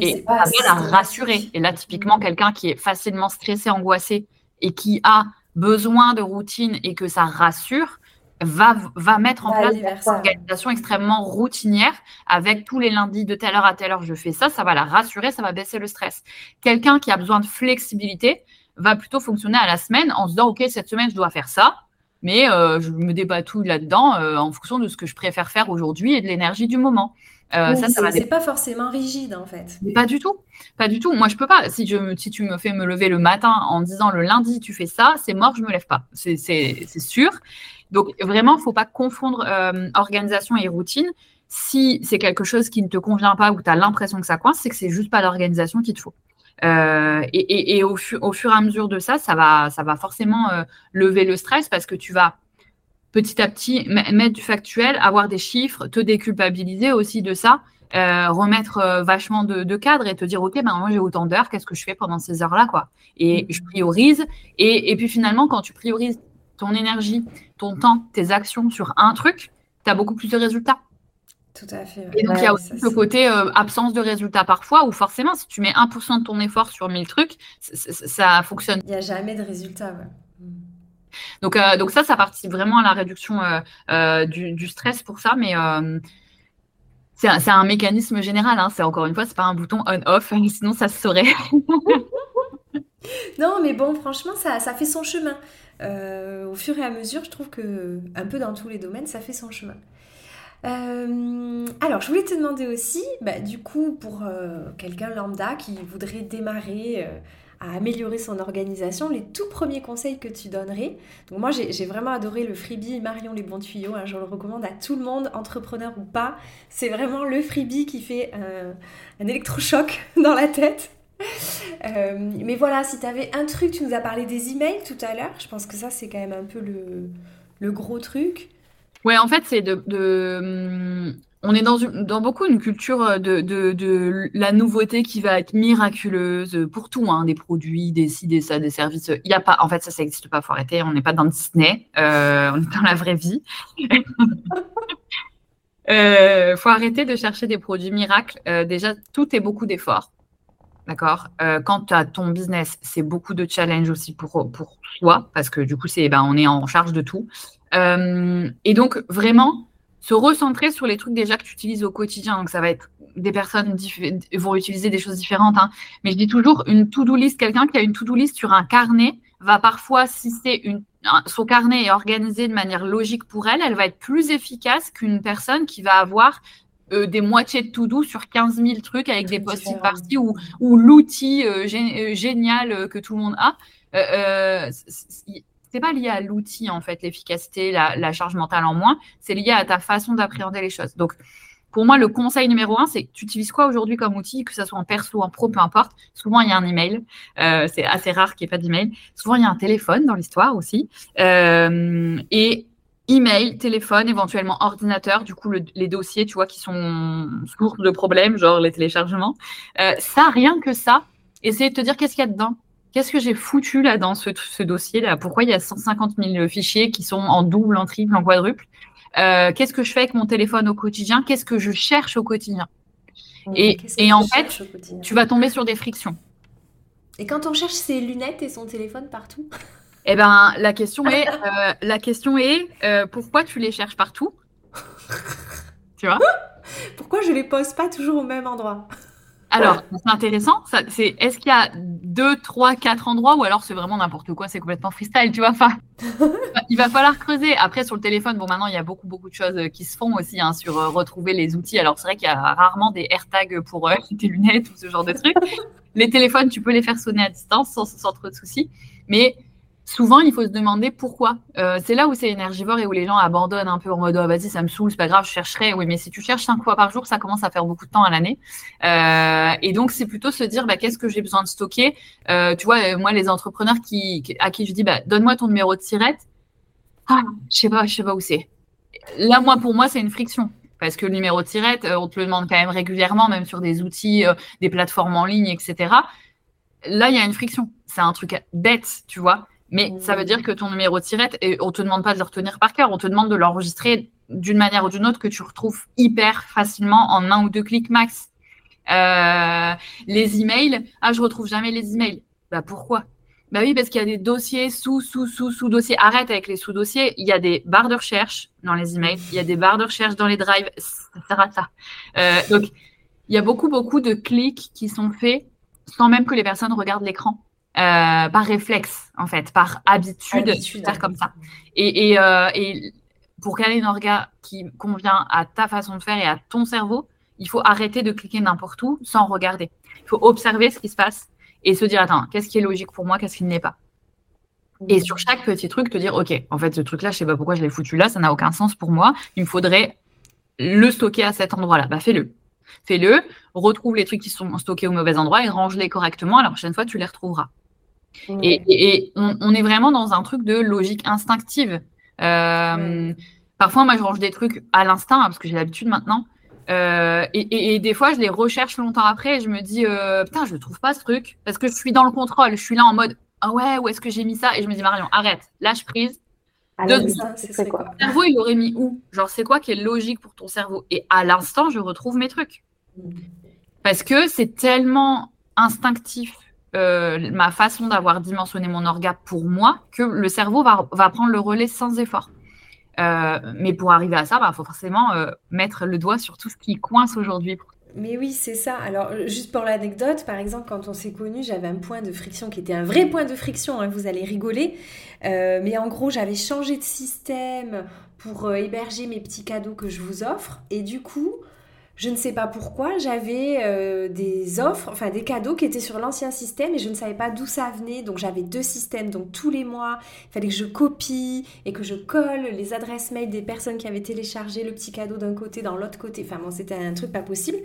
et ça va la rassurer. Et là typiquement quelqu'un qui est facilement stressé, angoissé et qui a besoin de routine et que ça rassure, va, va mettre en place une organisation extrêmement routinière avec tous les lundis de telle heure à telle heure, je fais ça, ça va la rassurer, ça va baisser le stress. Quelqu'un qui a besoin de flexibilité va plutôt fonctionner à la semaine en se disant, OK, cette semaine, je dois faire ça, mais euh, je me débat tout là-dedans euh, en fonction de ce que je préfère faire aujourd'hui et de l'énergie du moment. Euh, ça, ça c'est pas forcément rigide en fait. pas du tout, pas du tout. Moi, je peux pas. Si, je, si tu me fais me lever le matin en disant le lundi tu fais ça, c'est mort, je me lève pas. C'est sûr. Donc vraiment, il faut pas confondre euh, organisation et routine. Si c'est quelque chose qui ne te convient pas ou tu as l'impression que ça coince, c'est que c'est juste pas l'organisation qu'il te faut. Euh, et, au, fur et à mesure de ça, ça va, ça va forcément euh, lever le stress parce que tu vas petit à petit mettre du factuel, avoir des chiffres, te déculpabiliser aussi de ça, remettre vachement de, cadre et te dire ok, ben moi j'ai autant d'heures, qu'est-ce que je fais pendant ces heures-là quoi? Et je priorise. Et, et, puis finalement, quand tu priorises ton énergie, ton temps, tes actions sur un truc, tu as beaucoup plus de résultats. Tout à fait. Et donc, il y a aussi le côté euh, absence de résultats parfois, où forcément, si tu mets 1% de ton effort sur 1000 trucs, ça fonctionne. Il n'y a jamais de résultats. Donc, euh, donc ça, ça participe vraiment à la réduction euh, du, stress pour ça, mais c'est un, un, mécanisme général. Hein. C'est encore une fois, c'est pas un bouton on/off, sinon ça se saurait. non, mais bon, franchement, ça, ça fait son chemin. Euh, au fur et à mesure, je trouve que, un peu dans tous les domaines, ça fait son chemin. Euh, alors, je voulais te demander aussi, bah, du coup, pour euh, quelqu'un lambda qui voudrait démarrer à améliorer son organisation, les tout premiers conseils que tu donnerais. Donc moi, j'ai vraiment adoré le freebie Marion les bons tuyaux. Hein, je le recommande à tout le monde, entrepreneur ou pas. C'est vraiment le freebie qui fait un électrochoc dans la tête. Euh, mais voilà, si tu avais un truc, tu nous as parlé des emails tout à l'heure. Je pense que ça, c'est quand même un peu le, gros truc. Ouais, en fait, c'est de, hum, on est dans, beaucoup une culture de, de, la nouveauté qui va être miraculeuse pour tout, hein, des produits, des ci, des ça, des services. Il y a pas, en fait, ça, ça n'existe pas. Faut arrêter. On n'est pas dans Disney. Euh, on est dans la vraie vie. euh, faut arrêter de chercher des produits miracles. Euh, déjà, tout est beaucoup d'efforts. D'accord? Euh, Quand tu as ton business, c'est beaucoup de challenge aussi pour, pour soi, parce que du coup, c'est ben, on est en charge de tout. Euh, et donc, vraiment, se recentrer sur les trucs déjà que tu utilises au quotidien. Donc, ça va être des personnes vont utiliser des choses différentes. Hein. Mais je dis toujours, une to-do list, quelqu'un qui a une to-do list sur un carnet va parfois, si c'est son carnet est organisé de manière logique pour elle, elle va être plus efficace qu'une personne qui va avoir euh, des moitiés de tout doux sur 15 000 trucs avec des post-it ou, ou l'outil euh, euh, génial que tout le monde a. c'est pas lié à l'outil en fait, l'efficacité, la, charge mentale en moins, c'est lié à ta façon d'appréhender les choses. Donc, pour moi, le conseil numéro un, c'est tu utilises quoi aujourd'hui comme outil, que ce soit en perso ou en pro, peu importe? Souvent, il y a un email. c'est assez rare qu'il n'y ait pas d'email. Souvent, il y a un téléphone dans l'histoire aussi. et email, téléphone, éventuellement ordinateur, du coup les dossiers, tu vois, qui sont source de problèmes, genre les téléchargements. Euh, ça, rien que ça, essayer de te dire qu'est-ce qu'il y a dedans? Qu'est-ce que j'ai foutu là dans ce, dossier-là? Pourquoi il y a 150 000 fichiers qui sont en double, en triple, en quadruple? Euh, Qu'est-ce que je fais avec mon téléphone au quotidien? Qu'est-ce que je cherche au quotidien? Et, et en fait, tu vas tomber sur des frictions. Et quand on cherche ses lunettes et son téléphone partout? Eh ben, la question est, euh, la question est euh, pourquoi tu les cherches partout? Tu vois? Pourquoi je les pose pas toujours au même endroit? Alors, c'est intéressant. c'est, est-ce qu'il y a deux, trois, quatre endroits ou alors c'est vraiment n'importe quoi, c'est complètement freestyle, tu vois? Enfin, Il va falloir creuser. Après, sur le téléphone, bon, maintenant, il y a beaucoup, beaucoup de choses euh, qui se font aussi hein, sur euh, retrouver les outils. Alors, c'est vrai qu'il y a rarement des AirTags pour tes lunettes ou ce genre de trucs. les téléphones, tu peux les faire sonner à distance sans, sans trop de soucis. Mais souvent, il faut se demander pourquoi. Euh, c'est là où c'est énergivore et où les gens abandonnent un peu en mode oh, vas-y, ça me saoule, c'est pas grave, je chercherai. Oui, mais si tu cherches cinq fois par jour, ça commence à faire beaucoup de temps à l'année. Euh, et donc, c'est plutôt se dire bah, qu'est-ce que j'ai besoin de stocker? Euh, tu vois, moi, les entrepreneurs qui, à qui je dis bah, donne-moi ton numéro de tirette. Ah, je sais pas, je sais pas où c'est. Là, moi, pour moi, c'est une friction. Parce que le numéro de tirette, on te le demande quand même régulièrement, même sur des outils, des plateformes en ligne, etc. Là, il y a une friction. C'est un truc bête, tu vois. Mais ça veut dire que ton numéro de tirette, et on te demande pas de le retenir par cœur, on te demande de l'enregistrer d'une manière ou d'une autre que tu retrouves hyper facilement en un ou deux clics max. Euh, les emails, ah, je retrouve jamais les emails. Bah pourquoi? Bah oui, parce qu'il y a des dossiers sous, sous, sous, sous dossiers. Arrête avec les sous-dossiers. Il y a des barres de recherche dans les emails, il y a des barres de recherche dans les drives. Ça sert à ça. Euh, donc, il y a beaucoup, beaucoup de clics qui sont faits sans même que les personnes regardent l'écran. Euh, par réflexe, en fait, par habitude, de faire comme ça. Et, et, euh, et pour caler une orga qui convient à ta façon de faire et à ton cerveau, il faut arrêter de cliquer n'importe où sans regarder. Il faut observer ce qui se passe et se dire, attends, qu'est-ce qui est logique pour moi, qu'est-ce qui ne l'est pas? Et sur chaque petit truc, te dire, OK, en fait, ce truc-là, je sais pas pourquoi je l'ai foutu là, ça n'a aucun sens pour moi. Il me faudrait le stocker à cet endroit-là. Bah, fais-le. Fais-le, retrouve les trucs qui sont stockés au mauvais endroit et range-les correctement. La prochaine fois, tu les retrouveras. Et, on, est vraiment dans un truc de logique instinctive. Euh, parfois, moi, je range des trucs à l'instinct, hein, parce que j'ai l'habitude maintenant. Euh, et, des fois, je les recherche longtemps après et je me dis, euh, putain, je ne trouve pas ce truc. Parce que je suis dans le contrôle. Je suis là en mode, ah ouais, où est-ce que j'ai mis ça? Et je me dis, Marion, arrête, lâche prise. Ah, de... c'est quoi? Ton cerveau, il aurait mis où? Genre, c'est quoi qui est logique pour ton cerveau? Et à l'instant, je retrouve mes trucs. Mm. Parce que c'est tellement instinctif euh, ma façon d'avoir dimensionné mon orga pour moi que le cerveau va, prendre le relais sans effort. Euh, mais pour arriver à ça, il bah, faut forcément euh, mettre le doigt sur tout ce qui coince aujourd'hui. Mais oui, c'est ça. Alors, juste pour l'anecdote, par exemple, quand on s'est connus, j'avais un point de friction qui était un vrai point de friction, hein, vous allez rigoler. mais en gros, j'avais changé de système pour héberger mes petits cadeaux que je vous offre. Et du coup, je ne sais pas pourquoi, j'avais euh, des offres, enfin des cadeaux qui étaient sur l'ancien système et je ne savais pas d'où ça venait. Donc j'avais deux systèmes, donc tous les mois, il fallait que je copie et que je colle les adresses mail des personnes qui avaient téléchargé le petit cadeau d'un côté, dans l'autre côté. Enfin bon, c'était un truc pas possible.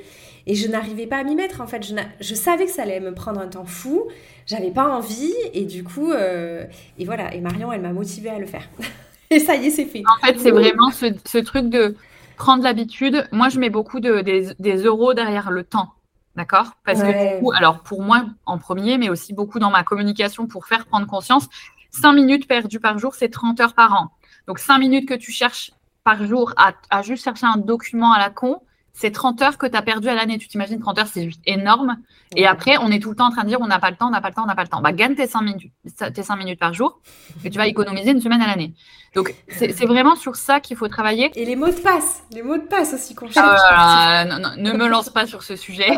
Et je n'arrivais pas à m'y mettre en fait. Je, je, savais que ça allait me prendre un temps fou, j'avais pas envie et du coup, euh, et voilà. Et Marion, elle m'a motivée à le faire. et ça y est, c'est fait. En fait, c'est vraiment ce, ce truc de prendre l'habitude. Moi, je mets beaucoup de, des, euros derrière le temps. D'accord? Parce que alors pour moi en premier, mais aussi beaucoup dans ma communication pour faire prendre conscience, 5 minutes perdues par jour, c'est 30 heures par an. Donc 5 minutes que tu cherches par jour à, à juste chercher un document à la con, c'est 30 heures que tu as perdu à l'année. Tu t'imagines, 30 heures, c'est juste énorme. Et après, on est tout le temps en train de dire on n'a pas le temps, on n'a pas le temps, on n'a pas le temps. Bah, gagne tes 5 minutes, tes 5 minutes par jour et tu vas économiser une semaine à l'année. Donc, c'est vraiment sur ça qu'il faut travailler. Et les mots de passe, les mots de passe aussi qu'on cherche. Ah, non, non, ne me lance pas sur ce sujet.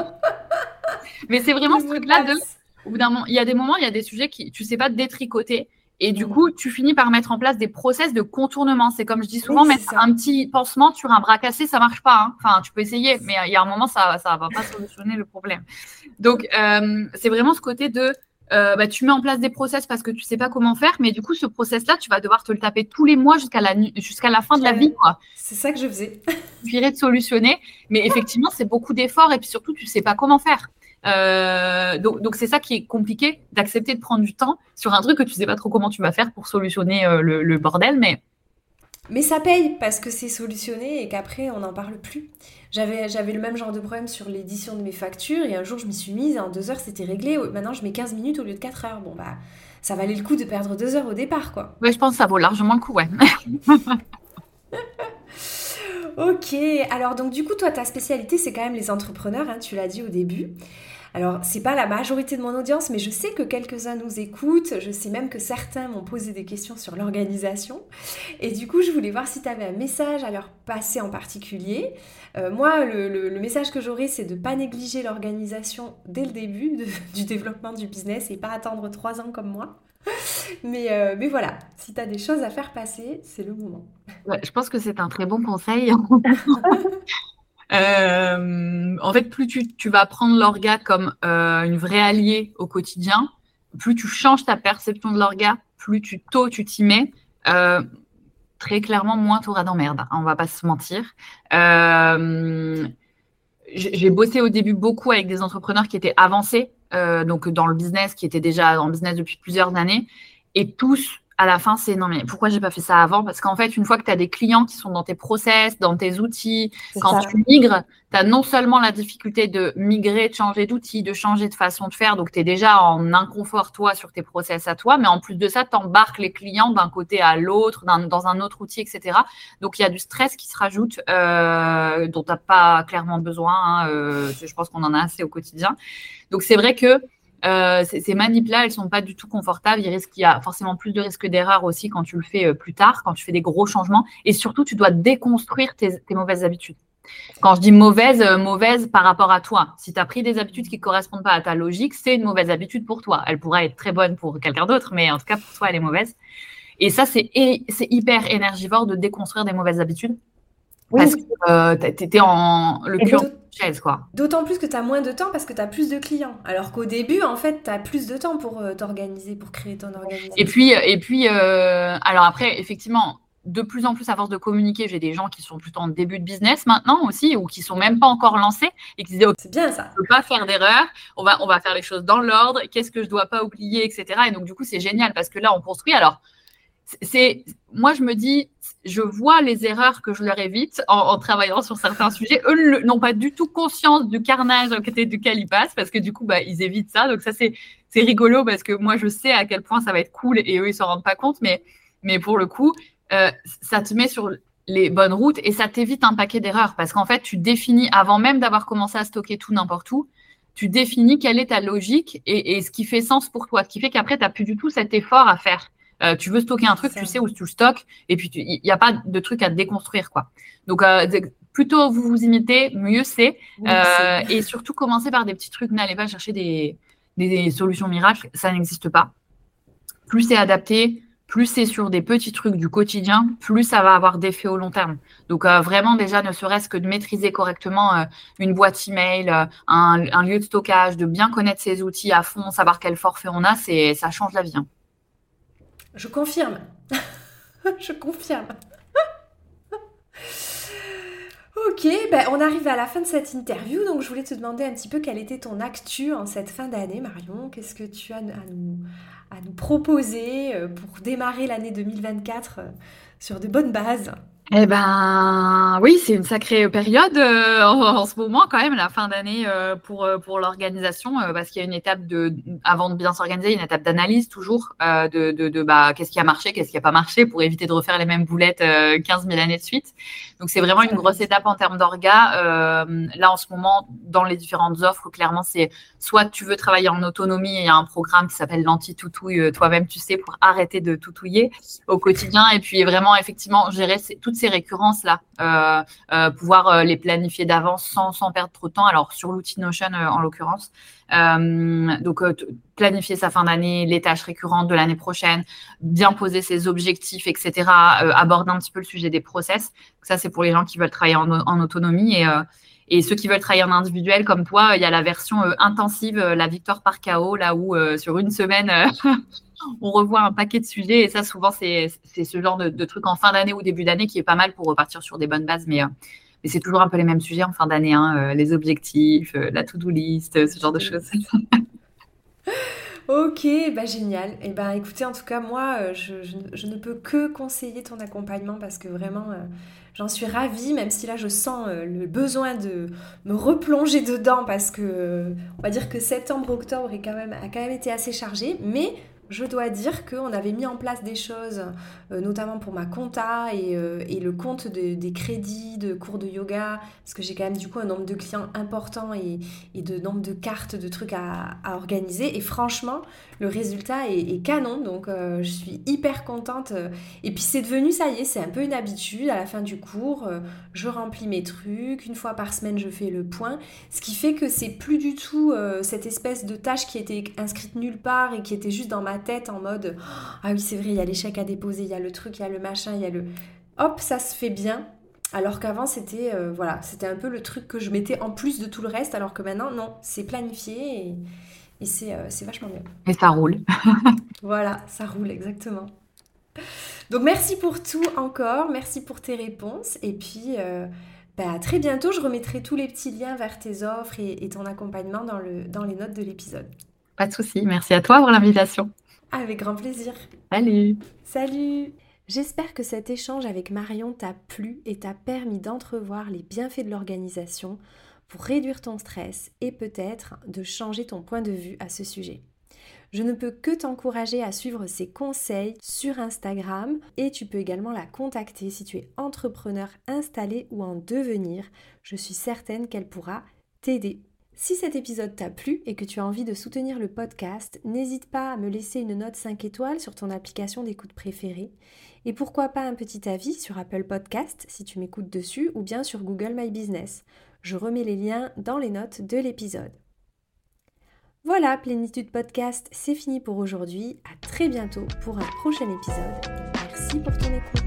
Mais c'est vraiment ce truc-là de. Au bout d'un moment, il y a des moments, il y a des sujets qui tu sais pas détricoter. Et du mm. coup, tu finis par mettre en place des process de contournement. C'est comme je dis souvent, mettre un petit pansement sur un bras cassé, ça marche pas. Hein. Enfin, tu peux essayer, mais il y a un moment, ça ça va pas solutionner le problème. Donc, euh, c'est vraiment ce côté de euh, bah, tu mets en place des process parce que tu sais pas comment faire, mais du coup, ce process-là, tu vas devoir te le taper tous les mois jusqu'à la, jusqu'à la fin de la vie. C'est ça que je faisais. Tu de solutionner, mais effectivement, c'est beaucoup d'efforts et puis surtout, tu sais pas comment faire. Euh, donc, c'est ça qui est compliqué, d'accepter de prendre du temps sur un truc que tu sais pas trop comment tu vas faire pour solutionner euh, le, bordel, mais mais ça paye parce que c'est solutionné et qu'après on n'en parle plus. J'avais, j'avais le même genre de problème sur l'édition de mes factures et un jour je m'y suis mise, en deux heures c'était réglé. Maintenant je mets 15 minutes au lieu de 4 heures. Bon bah ça valait le coup de perdre deux heures au départ quoi. Ouais, je pense que ça vaut largement le coup, ouais. Ok, alors donc du coup, toi, ta spécialité, c'est quand même les entrepreneurs, hein, tu l'as dit au début. Alors, c'est pas la majorité de mon audience, mais je sais que quelques-uns nous écoutent. Je sais même que certains m'ont posé des questions sur l'organisation. Et du coup, je voulais voir si tu avais un message à leur passer en particulier. Euh, moi, le, message que j'aurais, c'est de ne pas négliger l'organisation dès le début du développement du business et pas attendre trois ans comme moi. Mais, euh, mais voilà, si tu as des choses à faire passer, c'est le moment. je pense que c'est un très bon conseil. Euh, en fait, plus tu, vas prendre l'orga comme euh, une vraie alliée au quotidien, plus tu changes ta perception de l'orga, plus tu tôt tu t'y mets, très clairement, moins tu auras d'emmerde. Hein, on va pas se mentir. J'ai bossé au début beaucoup avec des entrepreneurs qui étaient avancés, donc dans le business, qui étaient déjà le business depuis plusieurs années, et tous à la fin, c'est non, mais pourquoi j'ai pas fait ça avant? Parce qu'en fait, une fois que tu as des clients qui sont dans tes process, dans tes outils, quand tu migres, tu as non seulement la difficulté de migrer, de changer d'outils, de changer de façon de faire, donc tu es déjà en inconfort toi sur tes process à toi, mais en plus de ça, tu embarques les clients d'un côté à l'autre, dans un autre outil, etc. Donc il y a du stress qui se rajoute, euh, dont tu n'as pas clairement besoin. Hein, euh, je pense qu'on en a assez au quotidien. Donc c'est vrai que euh, ces manips-là, elles sont pas du tout confortables. Il, risque, il y a forcément plus de risques d'erreur aussi quand tu le fais euh, plus tard, quand tu fais des gros changements. Et surtout, tu dois déconstruire tes, mauvaises habitudes. Quand je dis mauvaise, euh, mauvaise par rapport à toi. Si tu as pris des habitudes qui ne correspondent pas à ta logique, c'est une mauvaise habitude pour toi. Elle pourrait être très bonne pour quelqu'un d'autre, mais en tout cas, pour toi, elle est mauvaise. Et ça, c'est hyper énergivore de déconstruire des mauvaises habitudes. Parce que tu étais en le cul D'autant plus que tu as moins de temps parce que tu as plus de clients. Alors qu'au début, en fait, tu as plus de temps pour euh, t'organiser, pour créer ton organisation. Et puis, euh, et puis euh, alors après, effectivement, de plus en plus, à force de communiquer, j'ai des gens qui sont plutôt en début de business maintenant aussi, ou qui sont même pas encore lancés et qui se disent, c'est bien ça. Je peux pas faire d'erreur. On va, on va faire les choses dans l'ordre. Qu'est-ce que je dois pas oublier, etc. Et donc, du coup, c'est génial parce que là, on construit. Alors, c'est, moi, je me dis, je vois les erreurs que je leur évite en, travaillant sur certains sujets. Eux n'ont pas du tout conscience du carnage duquel ils passent parce que du coup, bah, ils évitent ça. Donc ça, c'est rigolo parce que moi, je sais à quel point ça va être cool et eux, ils s'en rendent pas compte. Mais, pour le coup, euh, ça te met sur les bonnes routes et ça t'évite un paquet d'erreurs parce qu'en fait, tu définis, avant même d'avoir commencé à stocker tout n'importe où, tu définis quelle est ta logique et, et, ce qui fait sens pour toi. Ce qui fait qu'après, tu n'as plus du tout cet effort à faire. Euh, tu veux stocker un truc, tu sais où tu le stockes, et puis il n'y a pas de truc à déconstruire, quoi. Donc, euh, plutôt vous vous imitez, mieux c'est. Euh, et surtout, commencez par des petits trucs. N'allez pas chercher des, des, solutions miracles, ça n'existe pas. Plus c'est adapté, plus c'est sur des petits trucs du quotidien, plus ça va avoir d'effet au long terme. Donc vraiment déjà, ne serait-ce que de maîtriser correctement une boîte email, un, un, lieu de stockage, de bien connaître ses outils à fond, savoir quel forfait on a, c'est ça change la vie. Hein. Je confirme. je confirme. ok, ben on arrive à la fin de cette interview, donc je voulais te demander un petit peu quelle était ton actu en cette fin d'année, Marion. Qu'est-ce que tu as à nous, à nous proposer euh, pour démarrer l'année 2024 euh, sur de bonnes bases? Eh ben oui, c'est une sacrée période euh, en, ce moment quand même, la fin d'année euh, pour, euh, pour l'organisation, parce qu'il y a une étape de, avant de bien s'organiser, une étape d'analyse toujours de, de, de bah, qu'est-ce qui a marché, qu'est-ce qui a pas marché, pour éviter de refaire les mêmes boulettes 15 000 années de suite. Donc c'est vraiment une grosse étape en termes d'orga. là en ce moment, dans les différentes offres, clairement c'est soit tu veux travailler en autonomie, il y a un programme qui s'appelle l'anti-toutouille, toi-même tu sais, pour arrêter de toutouiller au quotidien, et puis vraiment effectivement gérer toutes ces récurrences-là, euh, euh, pouvoir euh, les planifier d'avance sans, sans, perdre trop de temps. Alors, sur l'outil Notion, en l'occurrence. Donc, planifier sa fin d'année, les tâches récurrentes de l'année prochaine, bien poser ses objectifs, etc. aborder un petit peu le sujet des process. Ça, c'est pour les gens qui veulent travailler en, autonomie. Et, et ceux qui veulent travailler en individuel, comme toi, il y a la version intensive, la victoire par chaos, là où sur une semaine, on revoit un paquet de sujets. Et ça, souvent, c'est ce genre de, truc en fin d'année ou début d'année qui est pas mal pour repartir sur des bonnes bases. Mais, euh, mais c'est toujours un peu les mêmes sujets en fin d'année, hein, euh, les objectifs, euh, la to-do list, ce genre de choses. Ok, bah génial. Et eh ben écoutez, en tout cas, moi, je, ne peux que conseiller ton accompagnement parce que vraiment, j'en suis ravie, même si là, je sens le besoin de me replonger dedans parce que, on va dire que septembre-octobre a quand même été assez chargé. Mais je dois dire qu'on avait mis en place des choses, euh, notamment pour ma compta et, euh, le compte des crédits de cours de yoga, parce que j'ai quand même du coup un nombre de clients important et, de nombre de cartes, de trucs à, organiser. Et franchement, le résultat est, canon, donc euh, je suis hyper contente. Et puis c'est devenu, ça y est, c'est un peu une habitude. À la fin du cours, je remplis mes trucs, une fois par semaine, je fais le point, ce qui fait que c'est plus du tout cette espèce de tâche qui était inscrite nulle part et qui était juste dans ma tête en mode Ah oui, c'est vrai, il y a l'échec à déposer, il y a le truc, il y a le machin, il y a le. Hop, ça se fait bien. Alors qu'avant, c'était euh, voilà, c'était un peu le truc que je mettais en plus de tout le reste, alors que maintenant, non, c'est planifié et, et euh, c'est vachement mieux. Et ça roule. voilà, ça roule, exactement. Donc merci pour tout encore, merci pour tes réponses et puis euh, bah, à très bientôt. Je remettrai tous les petits liens vers tes offres et, et ton accompagnement dans, le, dans les notes de l'épisode. Pas de souci, merci à toi pour l'invitation. Avec grand plaisir. Salut. Salut. J'espère que cet échange avec Marion t'a plu et t'a permis d'entrevoir les bienfaits de l'organisation pour réduire ton stress et peut-être de changer ton point de vue à ce sujet. Je ne peux que t'encourager à suivre ses conseils sur Instagram et tu peux également la contacter si tu es entrepreneur installé ou en devenir. Je suis certaine qu'elle pourra t'aider. Si cet épisode t'a plu et que tu as envie de soutenir le podcast, n'hésite pas à me laisser une note 5 étoiles sur ton application d'écoute préférée. Et pourquoi pas un petit avis sur Apple Podcast si tu m'écoutes dessus ou bien sur Google My Business. Je remets les liens dans les notes de l'épisode. Voilà, Plénitude Podcast, c'est fini pour aujourd'hui. À très bientôt pour un prochain épisode. Merci pour ton écoute.